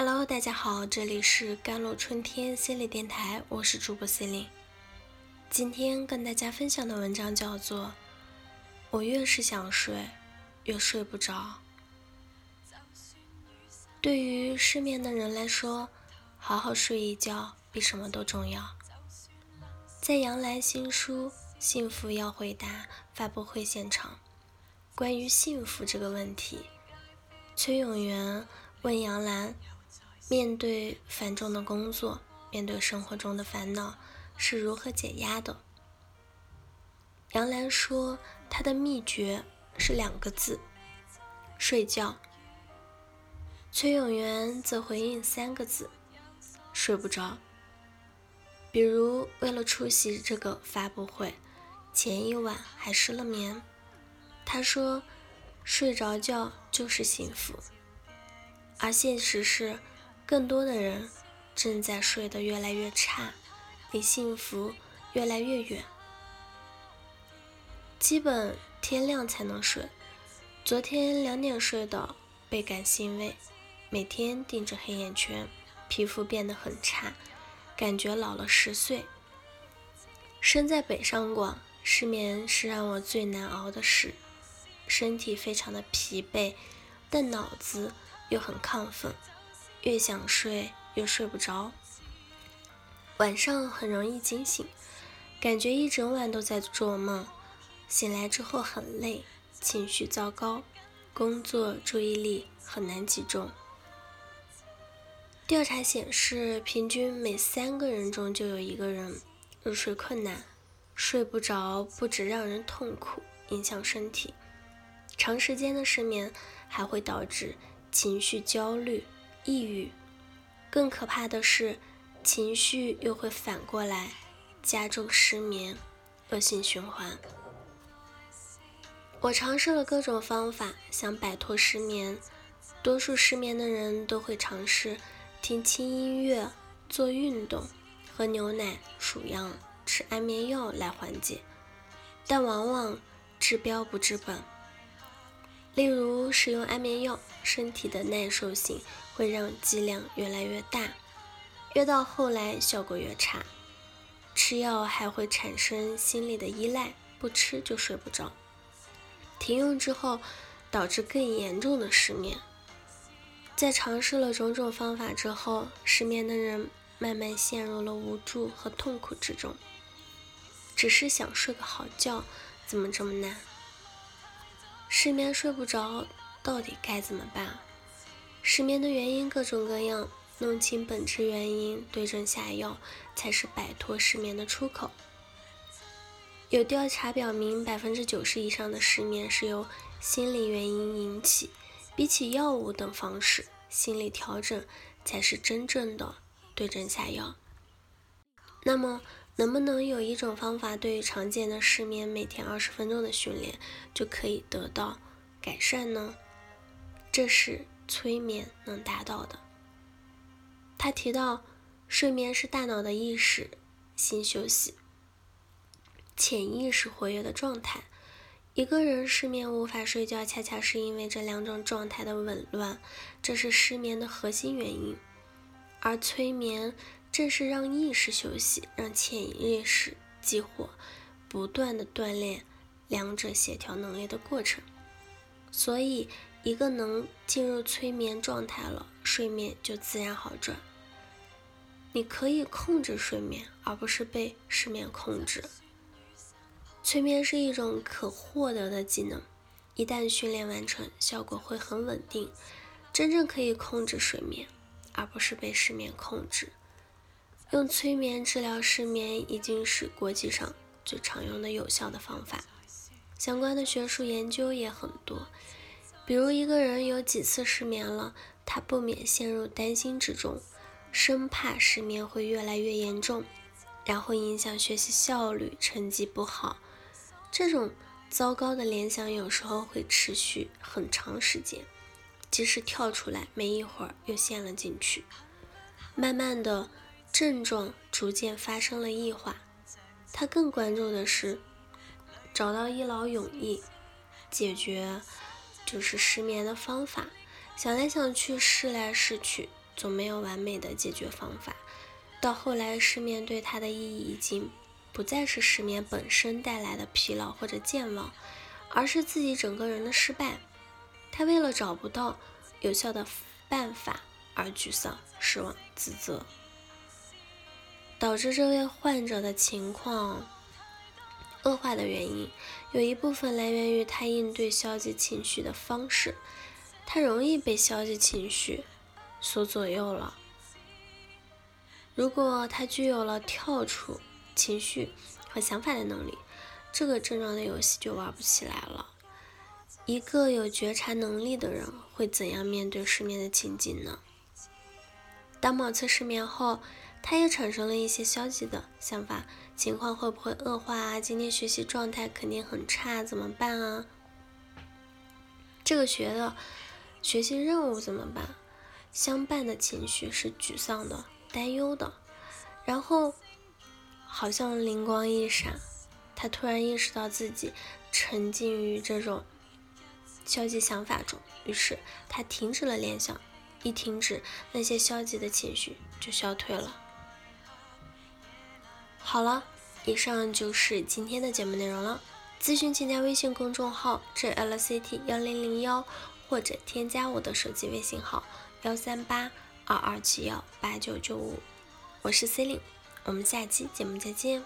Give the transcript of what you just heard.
Hello，大家好，这里是甘露春天心理电台，我是主播心灵。今天跟大家分享的文章叫做《我越是想睡，越睡不着》。对于失眠的人来说，好好睡一觉比什么都重要。在杨澜新书《幸福要回答》发布会现场，关于幸福这个问题，崔永元问杨澜。面对繁重的工作，面对生活中的烦恼，是如何解压的？杨澜说，她的秘诀是两个字：睡觉。崔永元则回应三个字：睡不着。比如，为了出席这个发布会，前一晚还失了眠。他说，睡着觉就是幸福，而现实是。更多的人正在睡得越来越差，离幸福越来越远。基本天亮才能睡，昨天两点睡的倍感欣慰。每天盯着黑眼圈，皮肤变得很差，感觉老了十岁。身在北上广，失眠是让我最难熬的事，身体非常的疲惫，但脑子又很亢奋。越想睡越睡不着，晚上很容易惊醒，感觉一整晚都在做梦。醒来之后很累，情绪糟糕，工作注意力很难集中。调查显示，平均每三个人中就有一个人入睡困难。睡不着不止让人痛苦，影响身体，长时间的失眠还会导致情绪焦虑。抑郁，更可怕的是，情绪又会反过来加重失眠，恶性循环。我尝试了各种方法，想摆脱失眠。多数失眠的人都会尝试听轻音乐、做运动、喝牛奶、数羊、吃安眠药来缓解，但往往治标不治本。例如，使用安眠药，身体的耐受性会让剂量越来越大，越到后来效果越差。吃药还会产生心理的依赖，不吃就睡不着。停用之后，导致更严重的失眠。在尝试了种种方法之后，失眠的人慢慢陷入了无助和痛苦之中。只是想睡个好觉，怎么这么难？失眠睡不着，到底该怎么办？失眠的原因各种各样，弄清本质原因，对症下药，才是摆脱失眠的出口。有调查表明，百分之九十以上的失眠是由心理原因引起。比起药物等方式，心理调整才是真正的对症下药。那么，能不能有一种方法，对于常见的失眠，每天二十分钟的训练就可以得到改善呢？这是催眠能达到的。他提到，睡眠是大脑的意识性休息、潜意识活跃的状态。一个人失眠无法睡觉，恰恰是因为这两种状态的紊乱，这是失眠的核心原因。而催眠。正是让意识休息，让潜意识激活，不断的锻炼两者协调能力的过程。所以，一个能进入催眠状态了，睡眠就自然好转。你可以控制睡眠，而不是被失眠控制。催眠是一种可获得的技能，一旦训练完成，效果会很稳定。真正可以控制睡眠，而不是被失眠控制。用催眠治疗失眠已经是国际上最常用的有效的方法，相关的学术研究也很多。比如一个人有几次失眠了，他不免陷入担心之中，生怕失眠会越来越严重，然后影响学习效率，成绩不好。这种糟糕的联想有时候会持续很长时间，即使跳出来，没一会儿又陷了进去，慢慢的。症状逐渐发生了异化，他更关注的是找到一劳永逸解决就是失眠的方法。想来想去，试来试去，总没有完美的解决方法。到后来，失眠对他的意义已经不再是失眠本身带来的疲劳或者健忘，而是自己整个人的失败。他为了找不到有效的办法而沮丧、失望、自责，导致这位患者的情况恶化的原因，有一部分来源于他应对消极情绪的方式。他容易被消极情绪所左右了。如果他具有了跳出情绪和想法的能力，这个症状的游戏就玩不起来了。一个有觉察能力的人会怎样面对失眠的情景呢？当某次失眠后，他也产生了一些消极的想法，情况会不会恶化啊？今天学习状态肯定很差，怎么办啊？这个学的学习任务怎么办？相伴的情绪是沮丧的。担忧的，然后好像灵光一闪，他突然意识到自己沉浸于这种消极想法中，于是他停止了联想，一停止，那些消极的情绪就消退了。好了，以上就是今天的节目内容了。咨询请加微信公众号 jlct 幺零零幺，或者添加我的手机微信号幺三八。二二七幺八九九五，我是 C 令，我们下期节目再见。